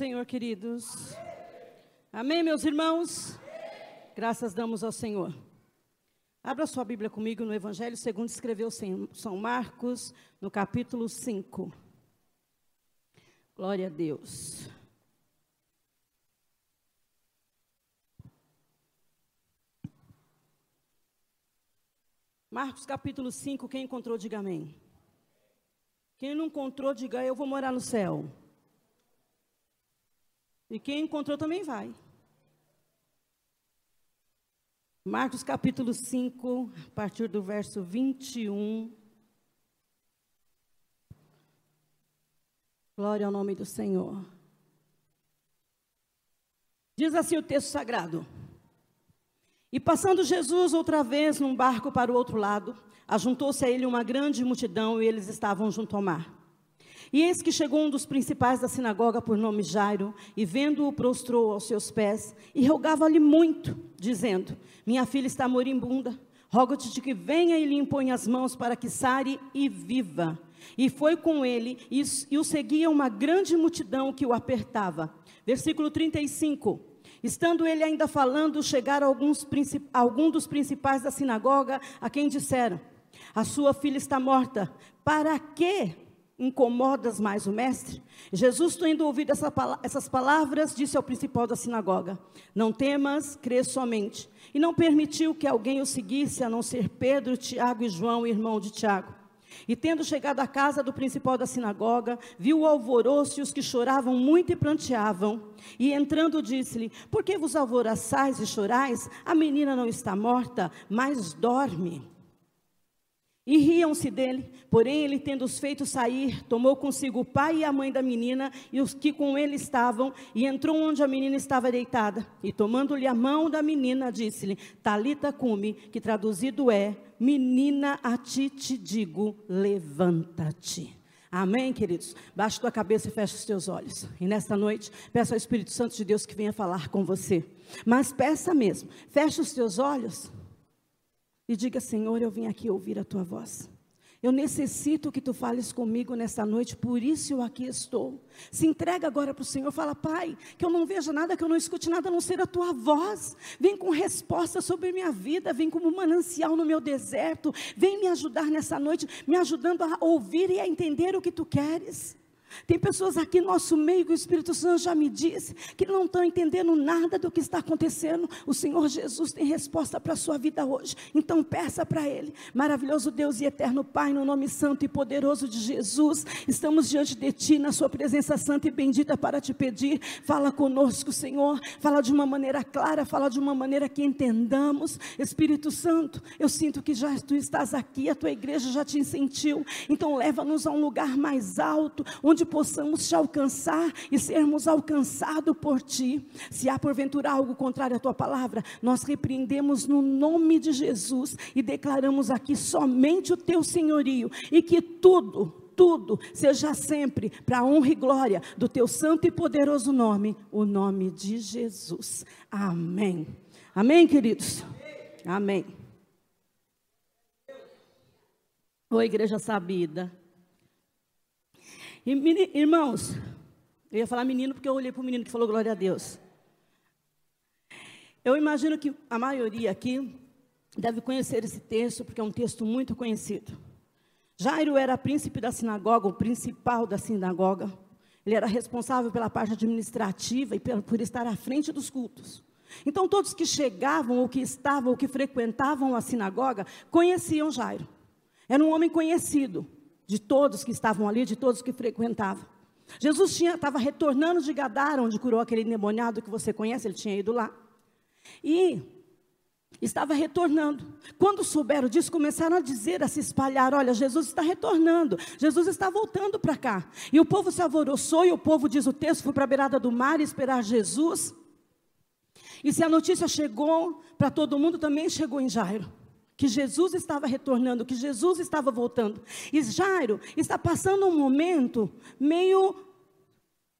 Senhor, queridos. Amém, meus irmãos? Graças damos ao Senhor. Abra sua Bíblia comigo no Evangelho segundo escreveu São Marcos, no capítulo 5. Glória a Deus. Marcos capítulo 5, quem encontrou, diga amém. Quem não encontrou, diga eu vou morar no céu. E quem encontrou também vai. Marcos capítulo 5, a partir do verso 21. Glória ao nome do Senhor. Diz assim o texto sagrado. E passando Jesus outra vez num barco para o outro lado, ajuntou-se a ele uma grande multidão e eles estavam junto ao mar. E eis que chegou um dos principais da sinagoga, por nome Jairo, e vendo-o, prostrou aos seus pés e rogava-lhe muito, dizendo: Minha filha está moribunda, rogo-te de que venha e lhe impõe as mãos para que sare e viva. E foi com ele, e, e o seguia uma grande multidão que o apertava. Versículo 35. Estando ele ainda falando, chegaram alguns, algum dos principais da sinagoga, a quem disseram: A sua filha está morta, para que incomodas mais o mestre? Jesus, tendo ouvido essa, essas palavras, disse ao principal da sinagoga: Não temas, crê somente. E não permitiu que alguém o seguisse, a não ser Pedro, Tiago e João, irmão de Tiago. E tendo chegado à casa do principal da sinagoga, viu o alvoroço e os que choravam muito e pranteavam. E entrando, disse-lhe: Por que vos alvoroçais e chorais? A menina não está morta, mas dorme. E riam-se dele, porém ele, tendo-os feito sair, tomou consigo o pai e a mãe da menina e os que com ele estavam, e entrou onde a menina estava deitada. E tomando-lhe a mão da menina, disse-lhe: Talita cume, que traduzido é: Menina, a ti te digo, levanta-te. Amém, queridos? Baixe tua cabeça e feche os teus olhos. E nesta noite, peça ao Espírito Santo de Deus que venha falar com você. Mas peça mesmo, feche os teus olhos e diga: Senhor, eu vim aqui ouvir a tua voz. Eu necessito que tu fales comigo nessa noite, por isso eu aqui estou. Se entrega agora para o Senhor, fala, Pai, que eu não veja nada, que eu não escute nada a não ser a tua voz. Vem com resposta sobre minha vida, vem como um manancial no meu deserto. Vem me ajudar nessa noite, me ajudando a ouvir e a entender o que tu queres. Tem pessoas aqui no nosso meio que o Espírito Santo já me disse que não estão entendendo nada do que está acontecendo. O Senhor Jesus tem resposta para a sua vida hoje. Então peça para Ele. Maravilhoso Deus e eterno Pai, no nome santo e poderoso de Jesus, estamos diante de Ti, na Sua presença santa e bendita, para te pedir. Fala conosco, Senhor. Fala de uma maneira clara, fala de uma maneira que entendamos. Espírito Santo, eu sinto que já Tu estás aqui, a Tua igreja já te sentiu. Então leva-nos a um lugar mais alto, onde onde possamos te alcançar e sermos alcançados por ti. Se há porventura algo contrário à tua palavra, nós repreendemos no nome de Jesus e declaramos aqui somente o teu senhorio e que tudo, tudo seja sempre para a honra e glória do teu santo e poderoso nome, o nome de Jesus. Amém. Amém, queridos? Amém. Ô igreja sabida. Irmãos, eu ia falar menino porque eu olhei para o menino que falou glória a Deus. Eu imagino que a maioria aqui deve conhecer esse texto, porque é um texto muito conhecido. Jairo era príncipe da sinagoga, o principal da sinagoga. Ele era responsável pela parte administrativa e por estar à frente dos cultos. Então, todos que chegavam, ou que estavam, ou que frequentavam a sinagoga, conheciam Jairo. Era um homem conhecido de todos que estavam ali, de todos que frequentavam. Jesus estava retornando de Gadara, onde curou aquele endemoniado que você conhece, ele tinha ido lá. E estava retornando. Quando souberam disso, começaram a dizer, a se espalhar: olha, Jesus está retornando, Jesus está voltando para cá. E o povo se alvoroçou, e o povo, diz o texto, foi para a beirada do mar esperar Jesus. E se a notícia chegou para todo mundo, também chegou em Jairo que Jesus estava retornando, que Jesus estava voltando. E Jairo está passando um momento meio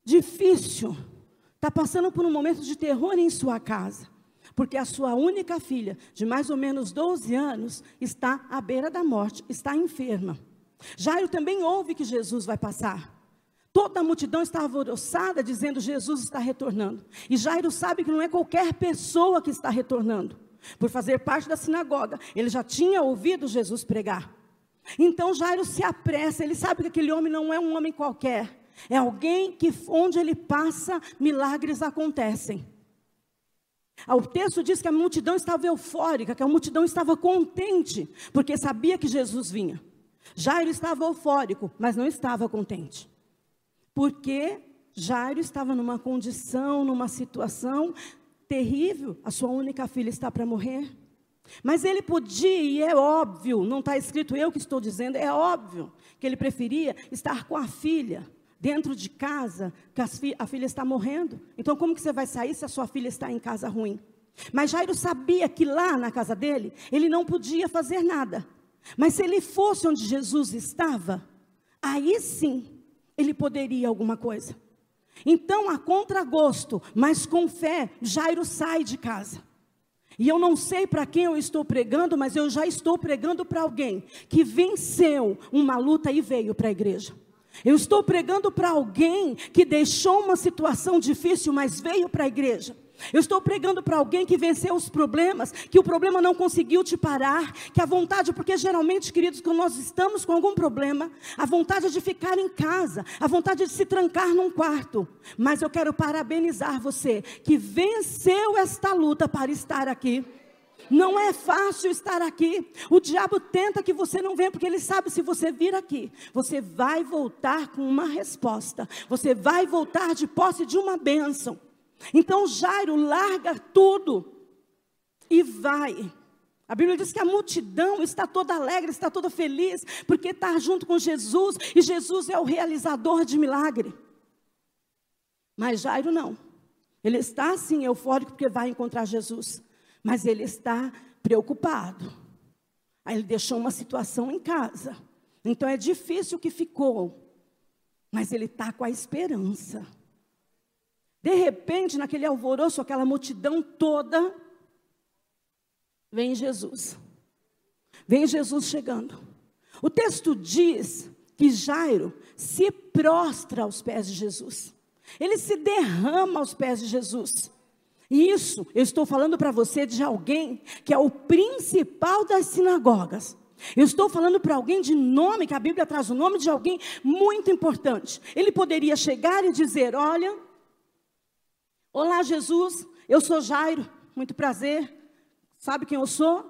difícil. Está passando por um momento de terror em sua casa. Porque a sua única filha, de mais ou menos 12 anos, está à beira da morte, está enferma. Jairo também ouve que Jesus vai passar. Toda a multidão estava alvoroçada, dizendo: Jesus está retornando. E Jairo sabe que não é qualquer pessoa que está retornando. Por fazer parte da sinagoga, ele já tinha ouvido Jesus pregar. Então Jairo se apressa, ele sabe que aquele homem não é um homem qualquer. É alguém que onde ele passa, milagres acontecem. Ah, o texto diz que a multidão estava eufórica, que a multidão estava contente, porque sabia que Jesus vinha. Jairo estava eufórico, mas não estava contente. Porque Jairo estava numa condição, numa situação terrível, a sua única filha está para morrer. Mas ele podia, e é óbvio, não está escrito eu que estou dizendo, é óbvio que ele preferia estar com a filha dentro de casa, que a filha está morrendo. Então, como que você vai sair se a sua filha está em casa ruim? Mas Jairo sabia que lá na casa dele, ele não podia fazer nada. Mas se ele fosse onde Jesus estava, aí sim, ele poderia alguma coisa. Então, a contragosto, mas com fé, Jairo sai de casa. E eu não sei para quem eu estou pregando, mas eu já estou pregando para alguém que venceu uma luta e veio para a igreja. Eu estou pregando para alguém que deixou uma situação difícil, mas veio para a igreja. Eu estou pregando para alguém que venceu os problemas, que o problema não conseguiu te parar, que a vontade, porque geralmente, queridos, quando nós estamos com algum problema, a vontade é de ficar em casa, a vontade é de se trancar num quarto. Mas eu quero parabenizar você que venceu esta luta para estar aqui. Não é fácil estar aqui. O diabo tenta que você não venha, porque ele sabe se você vir aqui, você vai voltar com uma resposta. Você vai voltar de posse de uma bênção. Então Jairo larga tudo e vai. A Bíblia diz que a multidão está toda alegre, está toda feliz, porque está junto com Jesus e Jesus é o realizador de milagre. Mas Jairo não. Ele está assim eufórico porque vai encontrar Jesus mas ele está preocupado. Aí ele deixou uma situação em casa. Então é difícil o que ficou, mas ele está com a esperança. De repente, naquele alvoroço, aquela multidão toda, vem Jesus. Vem Jesus chegando. O texto diz que Jairo se prostra aos pés de Jesus. Ele se derrama aos pés de Jesus. Isso, eu estou falando para você de alguém que é o principal das sinagogas. Eu estou falando para alguém de nome, que a Bíblia traz o nome de alguém muito importante. Ele poderia chegar e dizer: Olha, olá Jesus, eu sou Jairo, muito prazer. Sabe quem eu sou?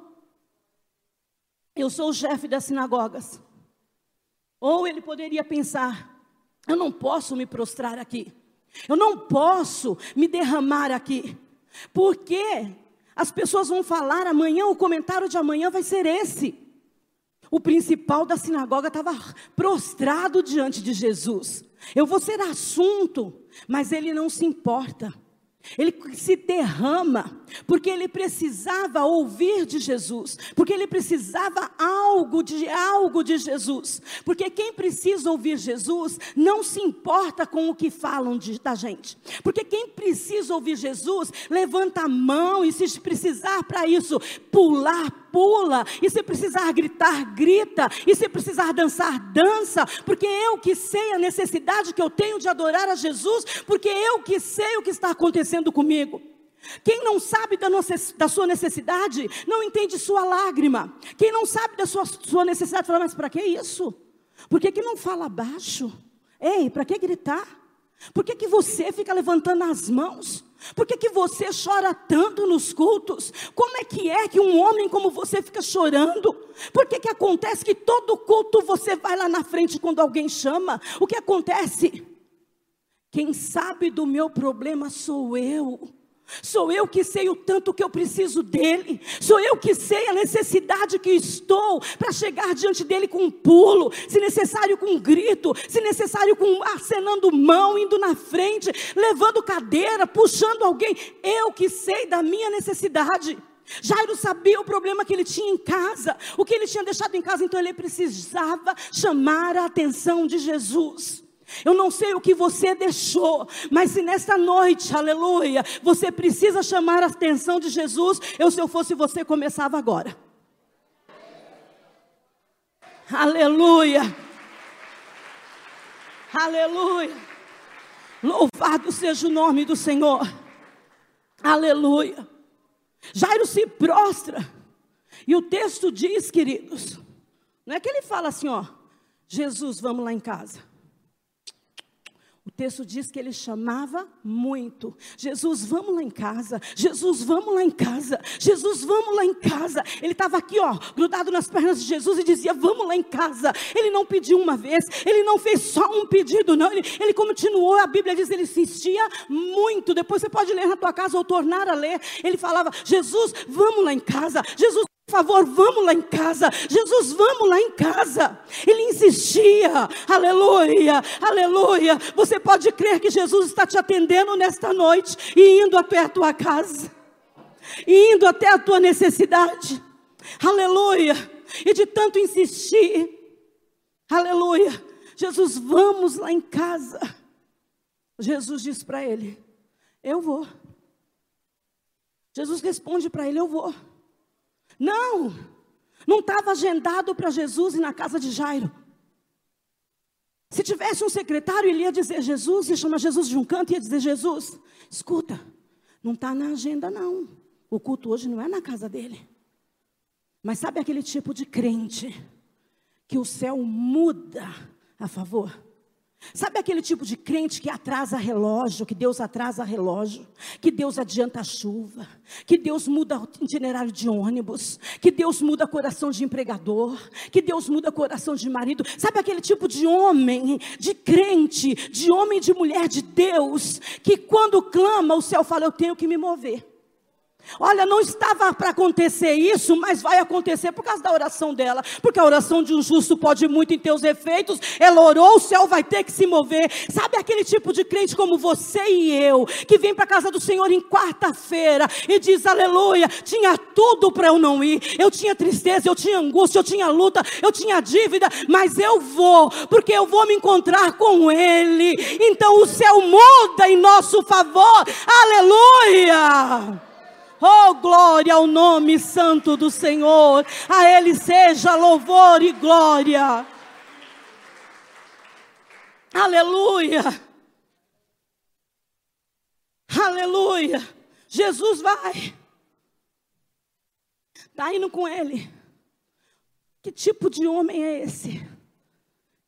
Eu sou o chefe das sinagogas. Ou ele poderia pensar: Eu não posso me prostrar aqui. Eu não posso me derramar aqui. Porque as pessoas vão falar amanhã, o comentário de amanhã vai ser esse. O principal da sinagoga estava prostrado diante de Jesus. Eu vou ser assunto, mas ele não se importa. Ele se derrama, porque ele precisava ouvir de Jesus, porque ele precisava algo de algo de Jesus. Porque quem precisa ouvir Jesus não se importa com o que falam de, da gente. Porque quem precisa ouvir Jesus, levanta a mão e se precisar para isso pular, pula, e se precisar gritar, grita, e se precisar dançar, dança, porque eu que sei a necessidade que eu tenho de adorar a Jesus, porque eu que sei o que está acontecendo comigo. Quem não sabe da, nossa, da, sua necessidade, não entende sua lágrima. Quem não sabe da sua, sua necessidade, fala, mas para que isso? Por que, que não fala baixo? Ei, para que gritar? Por que, que você fica levantando as mãos? Por que, que você chora tanto nos cultos? Como é que é que um homem como você fica chorando? Por que, que acontece que todo culto você vai lá na frente quando alguém chama? O que acontece? Quem sabe do meu problema sou eu. Sou eu que sei o tanto que eu preciso dele. Sou eu que sei a necessidade que estou para chegar diante dele com um pulo, se necessário com um grito, se necessário com acenando mão, indo na frente, levando cadeira, puxando alguém. Eu que sei da minha necessidade. Jairo sabia o problema que ele tinha em casa, o que ele tinha deixado em casa, então ele precisava chamar a atenção de Jesus. Eu não sei o que você deixou, mas se nesta noite, aleluia, você precisa chamar a atenção de Jesus, eu se eu fosse você começava agora. Aleluia. Aleluia. Louvado seja o nome do Senhor. Aleluia. Jairo se prostra. E o texto diz, queridos, não é que ele fala assim, ó, Jesus, vamos lá em casa. Texto diz que ele chamava muito. Jesus, vamos lá em casa. Jesus, vamos lá em casa. Jesus, vamos lá em casa. Ele estava aqui, ó, grudado nas pernas de Jesus e dizia: Vamos lá em casa. Ele não pediu uma vez, ele não fez só um pedido, não. Ele, ele continuou. A Bíblia diz: Ele insistia muito. Depois você pode ler na tua casa ou tornar a ler. Ele falava: Jesus, vamos lá em casa. Jesus, por favor, vamos lá em casa. Jesus, vamos lá em casa. Ele insistia. Aleluia, aleluia. Você pode crer que Jesus está te atendendo nesta noite e indo até a tua casa, e indo até a tua necessidade. Aleluia. E de tanto insistir, aleluia. Jesus, vamos lá em casa. Jesus diz para ele: Eu vou. Jesus responde para ele: Eu vou. Não, não estava agendado para Jesus ir na casa de Jairo. Se tivesse um secretário, ele ia dizer Jesus, ia chamar Jesus de um canto e ia dizer: Jesus, escuta, não está na agenda, não. O culto hoje não é na casa dele. Mas sabe aquele tipo de crente que o céu muda a favor? Sabe aquele tipo de crente que atrasa relógio, que Deus atrasa relógio, que Deus adianta a chuva, que Deus muda o itinerário de ônibus, que Deus muda coração de empregador, que Deus muda coração de marido. Sabe aquele tipo de homem, de crente, de homem e de mulher de Deus, que quando clama, o céu fala: Eu tenho que me mover. Olha, não estava para acontecer isso, mas vai acontecer por causa da oração dela. Porque a oração de um justo pode muito em teus efeitos. Ela orou, o céu vai ter que se mover. Sabe aquele tipo de crente como você e eu, que vem para a casa do Senhor em quarta-feira e diz: Aleluia, tinha tudo para eu não ir. Eu tinha tristeza, eu tinha angústia, eu tinha luta, eu tinha dívida, mas eu vou, porque eu vou me encontrar com Ele. Então o céu muda em nosso favor. Aleluia! Oh, glória ao nome santo do Senhor. A Ele seja louvor e glória. Aleluia. Aleluia. Jesus vai. Está indo com ele. Que tipo de homem é esse?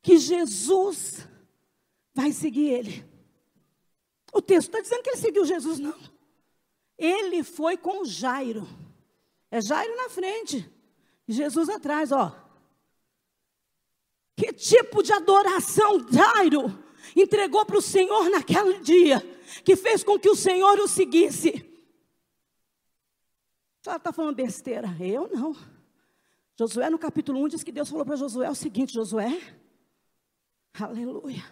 Que Jesus vai seguir ele. O texto está dizendo que ele seguiu Jesus, não. Ele foi com Jairo. É Jairo na frente, Jesus atrás, ó. Que tipo de adoração Jairo entregou para o Senhor naquele dia, que fez com que o Senhor o seguisse? Ela está falando besteira. Eu não. Josué, no capítulo 1, diz que Deus falou para Josué o seguinte: Josué, aleluia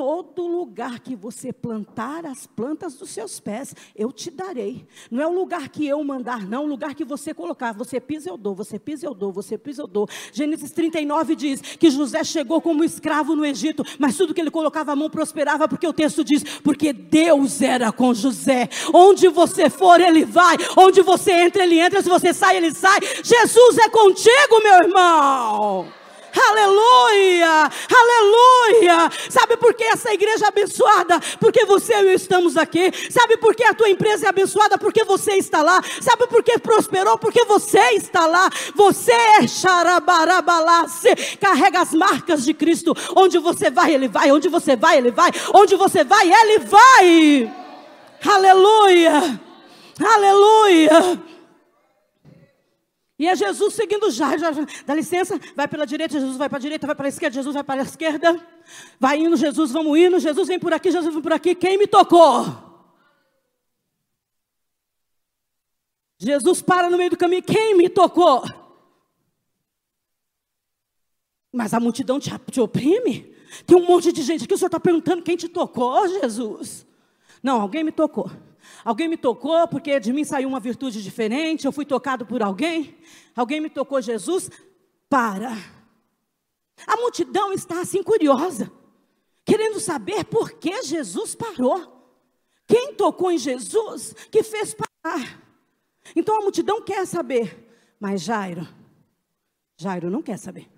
todo lugar que você plantar as plantas dos seus pés, eu te darei. Não é o lugar que eu mandar, não, é o lugar que você colocar. Você pisa, eu dou, você pisa, eu dou, você pisa, eu dou. Gênesis 39 diz que José chegou como escravo no Egito, mas tudo que ele colocava a mão prosperava, porque o texto diz, porque Deus era com José. Onde você for, ele vai. Onde você entra, ele entra. Se você sai, ele sai. Jesus é contigo, meu irmão. Aleluia! Aleluia! Sabe por que essa igreja é abençoada? Porque você e eu estamos aqui. Sabe por que a tua empresa é abençoada? Porque você está lá. Sabe por que prosperou? Porque você está lá. Você é xarabarabalace. Carrega as marcas de Cristo. Onde você vai, Ele vai. Onde você vai, Ele vai. Onde você vai, Ele vai. Aleluia! Aleluia! E é Jesus seguindo já, já, dá licença, vai pela direita, Jesus vai para a direita, vai para a esquerda, Jesus vai para a esquerda. Vai indo, Jesus, vamos indo, Jesus vem por aqui, Jesus vem por aqui. Quem me tocou? Jesus para no meio do caminho, quem me tocou? Mas a multidão te, te oprime? Tem um monte de gente aqui, o senhor está perguntando quem te tocou, Jesus? Não, alguém me tocou. Alguém me tocou porque de mim saiu uma virtude diferente, eu fui tocado por alguém. Alguém me tocou, Jesus. Para. A multidão está assim curiosa, querendo saber por que Jesus parou. Quem tocou em Jesus que fez parar? Então a multidão quer saber, mas Jairo, Jairo não quer saber.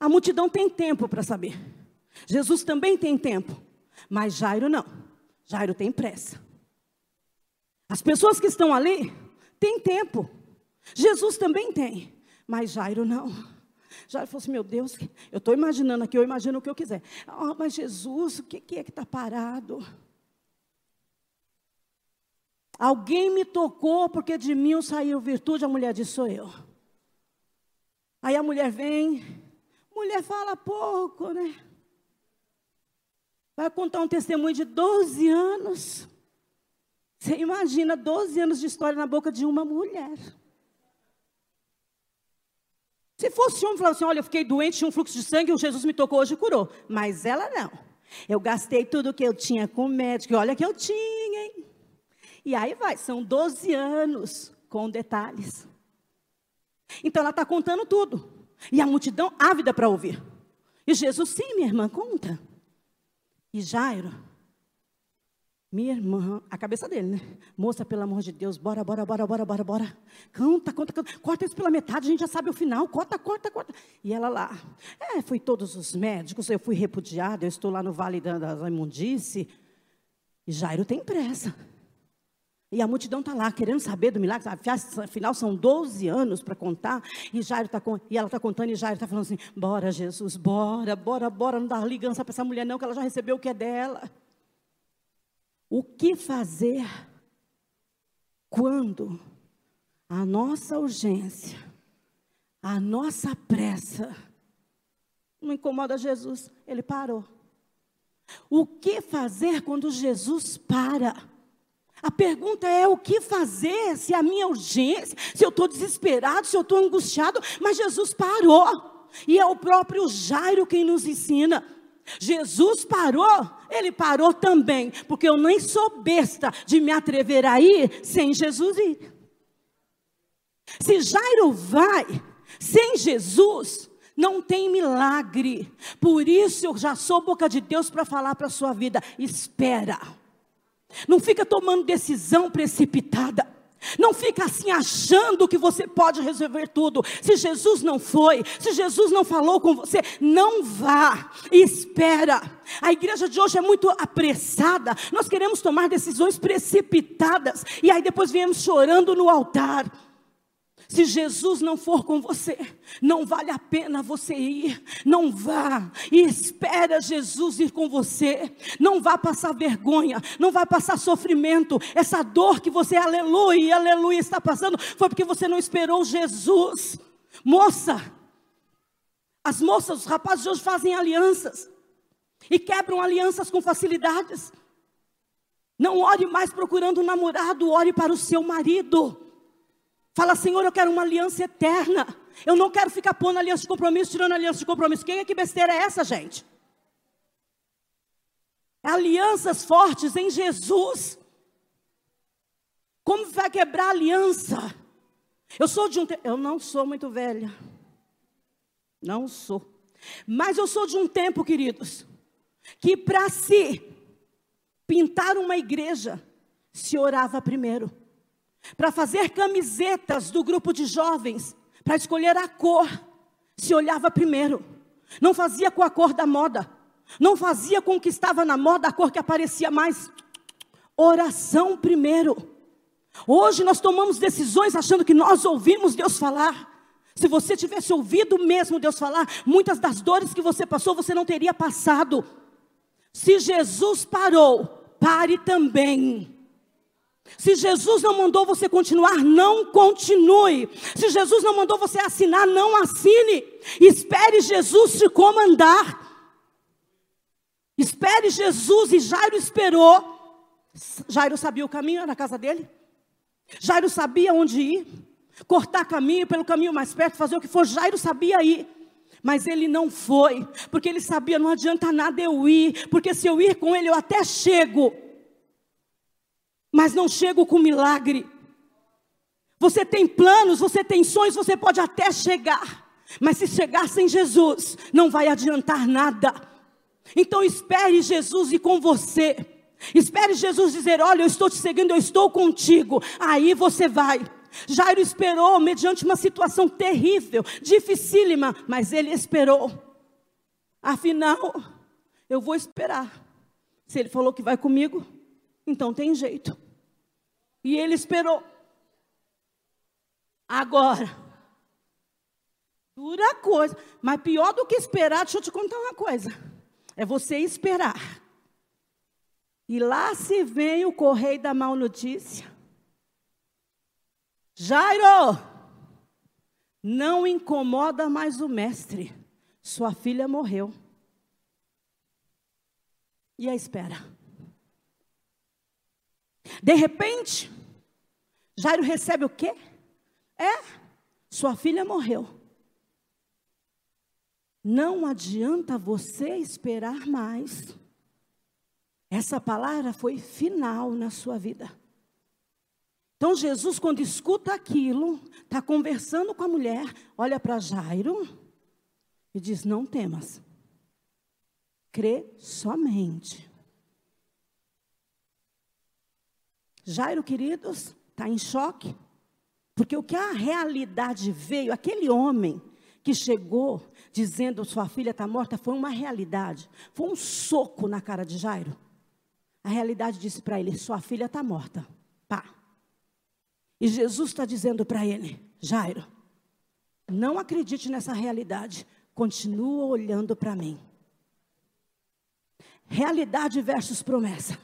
A multidão tem tempo para saber. Jesus também tem tempo, mas Jairo não. Jairo tem pressa. As pessoas que estão ali têm tempo. Jesus também tem, mas Jairo não. Jairo falou assim: Meu Deus, eu estou imaginando aqui, eu imagino o que eu quiser. Oh, mas Jesus, o que, que é que está parado? Alguém me tocou porque de mim saiu virtude. A mulher disse: Sou eu. Aí a mulher vem, mulher fala pouco, né? Vai contar um testemunho de 12 anos. Você imagina 12 anos de história na boca de uma mulher. Se fosse um, falava assim: olha, eu fiquei doente, tinha um fluxo de sangue, o Jesus me tocou hoje e curou. Mas ela não. Eu gastei tudo que eu tinha com o médico, e olha que eu tinha, hein? E aí vai, são 12 anos com detalhes. Então ela está contando tudo. E a multidão ávida para ouvir. E Jesus, sim, minha irmã, conta. E Jairo, minha irmã, a cabeça dele, né? Moça, pelo amor de Deus, bora, bora, bora, bora, bora, bora. Canta, canta, canta. Corta isso pela metade, a gente já sabe o final. Corta, corta, corta. E ela lá. É, fui todos os médicos, eu fui repudiada, eu estou lá no Vale da, da Imundice. E Jairo tem pressa. E a multidão está lá querendo saber do milagre. Afinal, são 12 anos para contar. E, Jairo tá, e ela está contando, e Jairo está falando assim: bora, Jesus, bora, bora, bora. Não dá ligança para essa mulher, não, que ela já recebeu o que é dela. O que fazer quando a nossa urgência, a nossa pressa, não incomoda Jesus? Ele parou. O que fazer quando Jesus para? A pergunta é o que fazer se a minha urgência, se eu estou desesperado, se eu estou angustiado, mas Jesus parou. E é o próprio Jairo quem nos ensina. Jesus parou, ele parou também, porque eu nem sou besta de me atrever a ir sem Jesus ir. Se Jairo vai sem Jesus, não tem milagre. Por isso eu já sou boca de Deus para falar para a sua vida: espera. Não fica tomando decisão precipitada. Não fica assim achando que você pode resolver tudo. Se Jesus não foi, se Jesus não falou com você, não vá. Espera. A igreja de hoje é muito apressada. Nós queremos tomar decisões precipitadas e aí depois viemos chorando no altar. Se Jesus não for com você, não vale a pena você ir. Não vá e espera Jesus ir com você. Não vá passar vergonha, não vá passar sofrimento. Essa dor que você, aleluia, aleluia, está passando, foi porque você não esperou Jesus. Moça, as moças, os rapazes de hoje fazem alianças e quebram alianças com facilidades. Não ore mais procurando um namorado, ore para o seu marido. Fala, Senhor, eu quero uma aliança eterna. Eu não quero ficar pondo aliança de compromisso, tirando aliança de compromisso. Quem é que besteira é essa, gente? Alianças fortes em Jesus. Como vai quebrar aliança? Eu sou de um eu não sou muito velha. Não sou. Mas eu sou de um tempo, queridos, que para se pintar uma igreja se orava primeiro para fazer camisetas do grupo de jovens, para escolher a cor, se olhava primeiro. Não fazia com a cor da moda, não fazia com o que estava na moda a cor que aparecia mais. Oração primeiro. Hoje nós tomamos decisões achando que nós ouvimos Deus falar. Se você tivesse ouvido mesmo Deus falar, muitas das dores que você passou, você não teria passado. Se Jesus parou, pare também. Se Jesus não mandou você continuar, não continue. Se Jesus não mandou você assinar, não assine. Espere Jesus te comandar. Espere Jesus e Jairo esperou. Jairo sabia o caminho na casa dele. Jairo sabia onde ir. Cortar caminho pelo caminho mais perto, fazer o que for. Jairo sabia ir. Mas ele não foi, porque ele sabia, não adianta nada eu ir, porque se eu ir com ele eu até chego mas não chego com milagre. Você tem planos, você tem sonhos, você pode até chegar, mas se chegar sem Jesus, não vai adiantar nada. Então espere Jesus ir com você. Espere Jesus dizer: Olha, eu estou te seguindo, eu estou contigo. Aí você vai. Jairo esperou mediante uma situação terrível, dificílima, mas ele esperou. Afinal, eu vou esperar. Se ele falou que vai comigo, então tem jeito. E ele esperou. Agora, dura coisa, mas pior do que esperar, deixa eu te contar uma coisa: é você esperar. E lá se vem o correio da mal notícia. Jairo, não incomoda mais o mestre. Sua filha morreu. E a espera. De repente, Jairo recebe o quê? É, sua filha morreu. Não adianta você esperar mais. Essa palavra foi final na sua vida. Então Jesus, quando escuta aquilo, está conversando com a mulher, olha para Jairo e diz: Não temas, crê somente. Jairo, queridos, está em choque, porque o que a realidade veio, aquele homem que chegou dizendo sua filha está morta, foi uma realidade, foi um soco na cara de Jairo. A realidade disse para ele: Sua filha está morta. Pá. E Jesus está dizendo para ele: Jairo, não acredite nessa realidade, continua olhando para mim. Realidade versus promessa.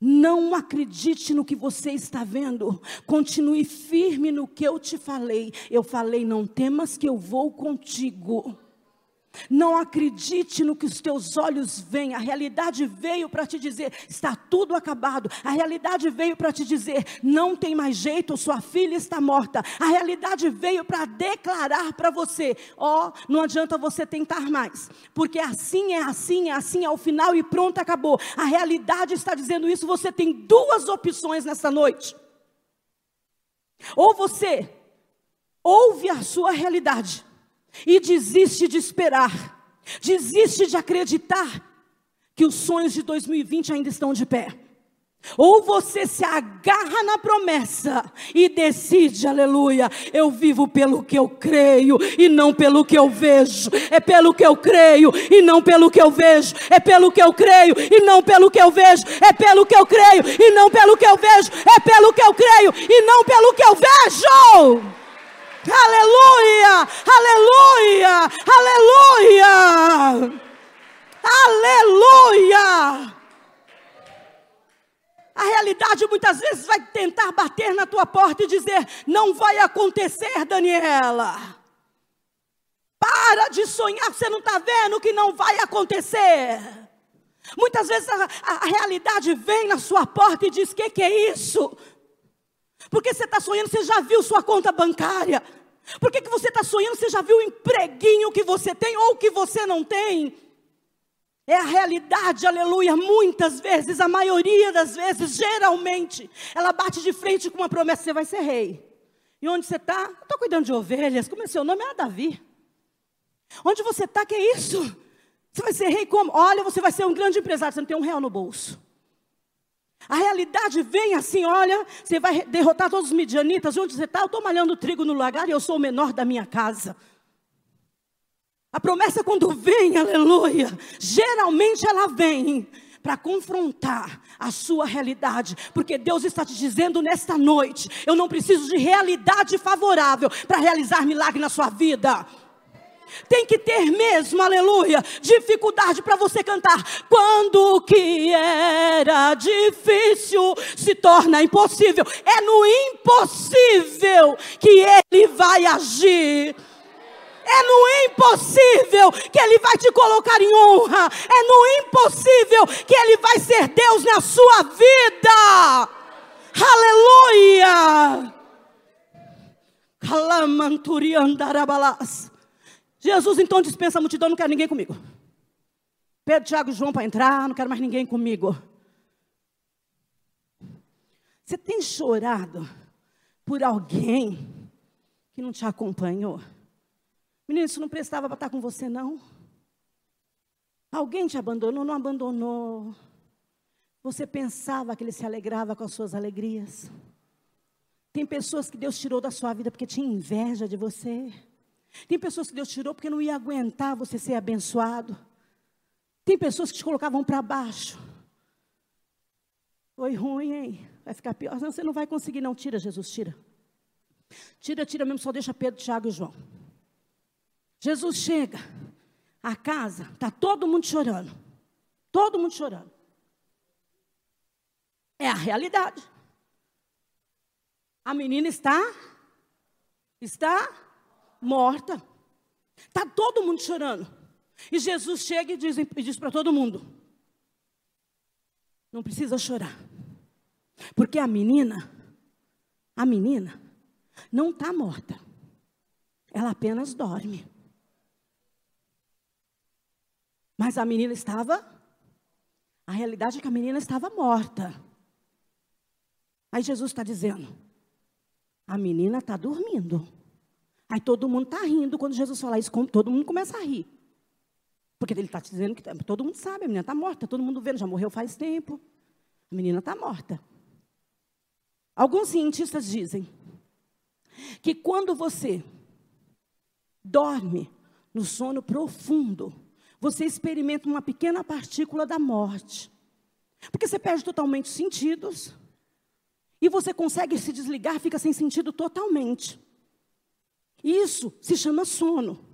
Não acredite no que você está vendo. Continue firme no que eu te falei. Eu falei: não temas que eu vou contigo. Não acredite no que os teus olhos veem. A realidade veio para te dizer: está tudo acabado. A realidade veio para te dizer: não tem mais jeito, sua filha está morta. A realidade veio para declarar para você: ó, oh, não adianta você tentar mais, porque assim é assim, é assim, é o final e pronto, acabou. A realidade está dizendo isso. Você tem duas opções nessa noite. Ou você ouve a sua realidade e desiste de esperar, desiste de acreditar que os sonhos de 2020 ainda estão de pé. Ou você se agarra na promessa e decide, aleluia, eu vivo pelo que eu creio e não pelo que eu vejo. É pelo que eu creio e não pelo que eu vejo. É pelo que eu creio e não pelo que eu vejo. É pelo que eu creio e não pelo que eu vejo. É pelo que eu creio e não pelo que eu vejo. Aleluia! Aleluia! Aleluia! Aleluia! A realidade muitas vezes vai tentar bater na tua porta e dizer: não vai acontecer, Daniela. Para de sonhar, você não está vendo que não vai acontecer. Muitas vezes a, a, a, realidade vem na sua porta e diz: O que, que é isso? Porque você está sonhando, você já viu sua conta bancária. Por que, que você está sonhando? Você já viu o empreguinho que você tem ou que você não tem? É a realidade, aleluia. Muitas vezes, a maioria das vezes, geralmente, ela bate de frente com uma promessa: você vai ser rei. E onde você está? Estou cuidando de ovelhas. Como é seu nome? É Davi. Onde você está? Que é isso? Você vai ser rei como? Olha, você vai ser um grande empresário. Você não tem um real no bolso. A realidade vem assim: olha, você vai derrotar todos os midianitas. Onde você está? Eu estou malhando trigo no lagar e eu sou o menor da minha casa. A promessa, quando vem, aleluia, geralmente ela vem para confrontar a sua realidade, porque Deus está te dizendo nesta noite: eu não preciso de realidade favorável para realizar milagre na sua vida tem que ter mesmo, aleluia, dificuldade para você cantar. Quando o que era difícil se torna impossível, é no impossível que ele vai agir. É no impossível que Ele vai te colocar em honra. É no impossível que Ele vai ser Deus na sua vida. Aleluia. Jesus então dispensa a multidão, não quer ninguém comigo. Pedro, Tiago e João para entrar, não quero mais ninguém comigo. Você tem chorado por alguém que não te acompanhou? Menino, isso não prestava para estar com você, não. Alguém te abandonou, não abandonou. Você pensava que ele se alegrava com as suas alegrias. Tem pessoas que Deus tirou da sua vida porque tinha inveja de você. Tem pessoas que Deus tirou porque não ia aguentar você ser abençoado. Tem pessoas que te colocavam para baixo. Foi ruim, hein? Vai ficar pior. Não, você não vai conseguir, não. Tira, Jesus, tira. Tira, tira mesmo, só deixa Pedro, Tiago e João. Jesus chega à casa, está todo mundo chorando. Todo mundo chorando. É a realidade. A menina está está morta. Está todo mundo chorando. E Jesus chega e diz, diz para todo mundo: Não precisa chorar. Porque a menina, a menina, não está morta. Ela apenas dorme. Mas a menina estava. A realidade é que a menina estava morta. Aí Jesus está dizendo: a menina está dormindo. Aí todo mundo está rindo quando Jesus fala isso, todo mundo começa a rir. Porque ele está dizendo que todo mundo sabe, a menina está morta, todo mundo vendo, já morreu faz tempo. A menina está morta. Alguns cientistas dizem que quando você dorme no sono profundo, você experimenta uma pequena partícula da morte. Porque você perde totalmente os sentidos. E você consegue se desligar, fica sem sentido totalmente. Isso se chama sono.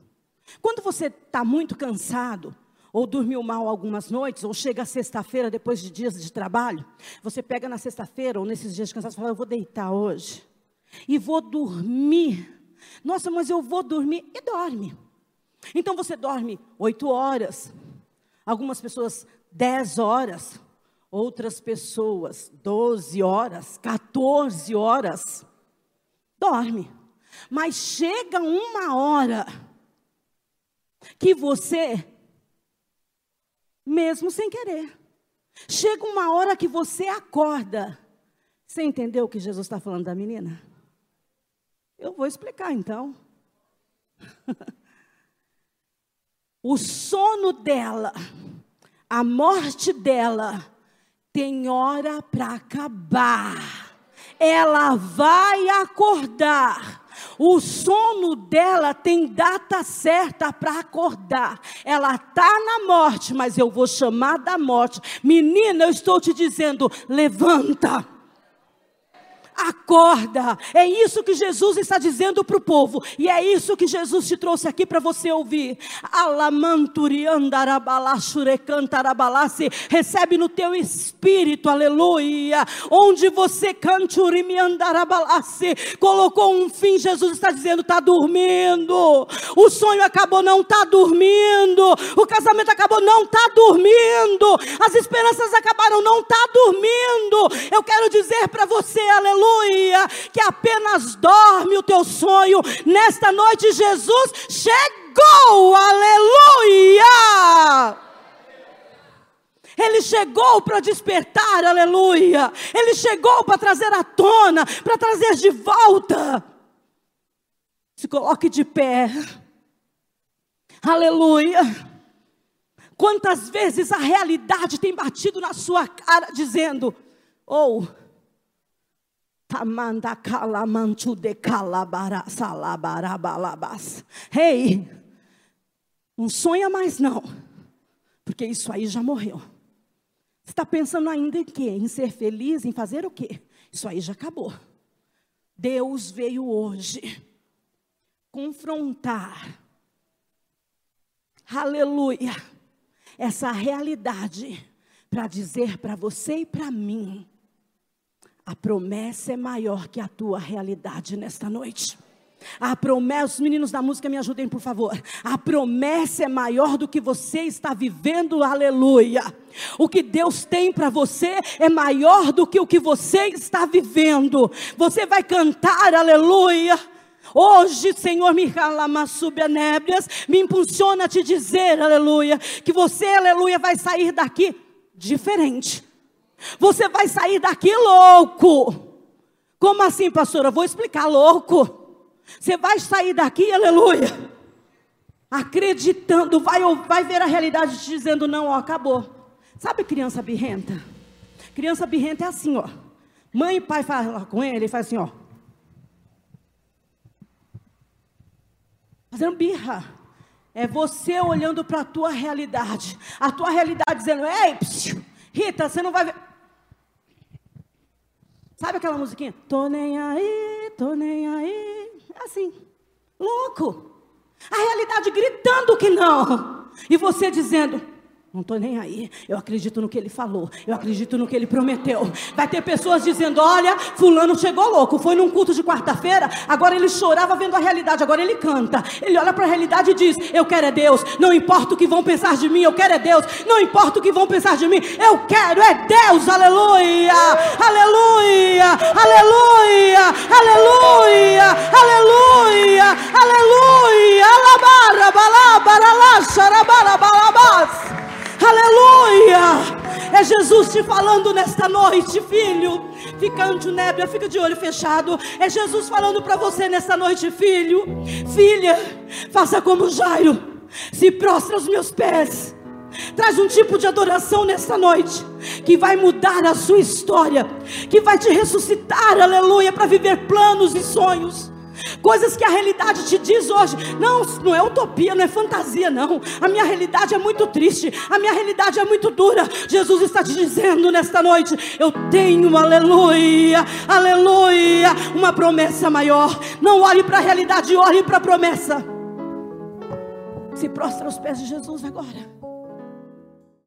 Quando você está muito cansado, ou dormiu mal algumas noites, ou chega sexta-feira depois de dias de trabalho, você pega na sexta-feira ou nesses dias cansados e fala: Eu vou deitar hoje e vou dormir. Nossa, mas eu vou dormir e dorme. Então você dorme oito horas, algumas pessoas dez horas, outras pessoas doze horas, 14 horas. Dorme. Mas chega uma hora que você, mesmo sem querer, chega uma hora que você acorda. Você entendeu o que Jesus está falando da menina? Eu vou explicar então. o sono dela, a morte dela, tem hora para acabar. Ela vai acordar. O sono dela tem data certa para acordar. Ela está na morte, mas eu vou chamar da morte. Menina, eu estou te dizendo: levanta. Acorda, é isso que Jesus está dizendo para o povo, e é isso que Jesus te trouxe aqui para você ouvir. Recebe no teu espírito, aleluia. Onde você colocou um fim, Jesus está dizendo: está dormindo. O sonho acabou, não está dormindo. O casamento acabou, não está dormindo. As esperanças acabaram, não está dormindo. Eu quero dizer para você, aleluia aleluia, que apenas dorme o teu sonho. Nesta noite, Jesus chegou, aleluia. Ele chegou para despertar, aleluia. Ele chegou para trazer à tona, para trazer de volta. Se coloque de pé, aleluia. Quantas vezes a realidade tem batido na sua cara, dizendo: ou. Oh, Tamanda calamantu de calabara salabarabalabas. Ei, não sonha mais não, porque isso aí já morreu. Você está pensando ainda em quê? Em ser feliz, em fazer o quê? Isso aí já acabou. Deus veio hoje confrontar, aleluia, essa realidade para dizer para você e para mim a promessa é maior que a tua realidade nesta noite. A promessa, os meninos da música me ajudem, por favor. A promessa é maior do que você está vivendo, aleluia. O que Deus tem para você é maior do que o que você está vivendo. Você vai cantar, aleluia. Hoje, Senhor, me nébrias, me impulsiona a te dizer, aleluia, que você, aleluia, vai sair daqui diferente. Você vai sair daqui louco. Como assim, pastora? Vou explicar, louco. Você vai sair daqui, aleluia. Acreditando, vai, vai ver a realidade te dizendo: não, ó, acabou. Sabe criança birrenta? Criança birrenta é assim, ó. Mãe e pai falam com ele, ele faz assim, ó. Fazendo birra. É você olhando para a tua realidade. A tua realidade dizendo: Ei, psiu, Rita, você não vai ver. Sabe aquela musiquinha? Tô nem aí, tô nem aí. É assim, louco. A realidade gritando que não. E você dizendo: não estou nem aí. Eu acredito no que ele falou. Eu acredito no que ele prometeu. Vai ter pessoas dizendo: olha, fulano chegou louco. Foi num culto de quarta-feira. Agora ele chorava vendo a realidade. Agora ele canta. Ele olha para a realidade e diz: Eu quero é Deus. Não importa o que vão pensar de mim. Eu quero é Deus. Não importa o que vão pensar de mim. Eu quero é Deus. Aleluia. Aleluia. Aleluia. Aleluia. Aleluia. Aleluia. Alabara, balabara, balabas. Aleluia! É Jesus te falando nesta noite, filho. Fica ante nébia, fica de olho fechado. É Jesus falando para você nesta noite, filho. Filha, faça como Jairo. Se prostra aos meus pés. Traz um tipo de adoração nesta noite que vai mudar a sua história, que vai te ressuscitar, aleluia, para viver planos e sonhos. Coisas que a realidade te diz hoje. Não, não é utopia, não é fantasia, não. A minha realidade é muito triste. A minha realidade é muito dura. Jesus está te dizendo nesta noite: Eu tenho, aleluia, aleluia, uma promessa maior. Não olhe para a realidade, olhe para a promessa. Se prostra aos pés de Jesus agora.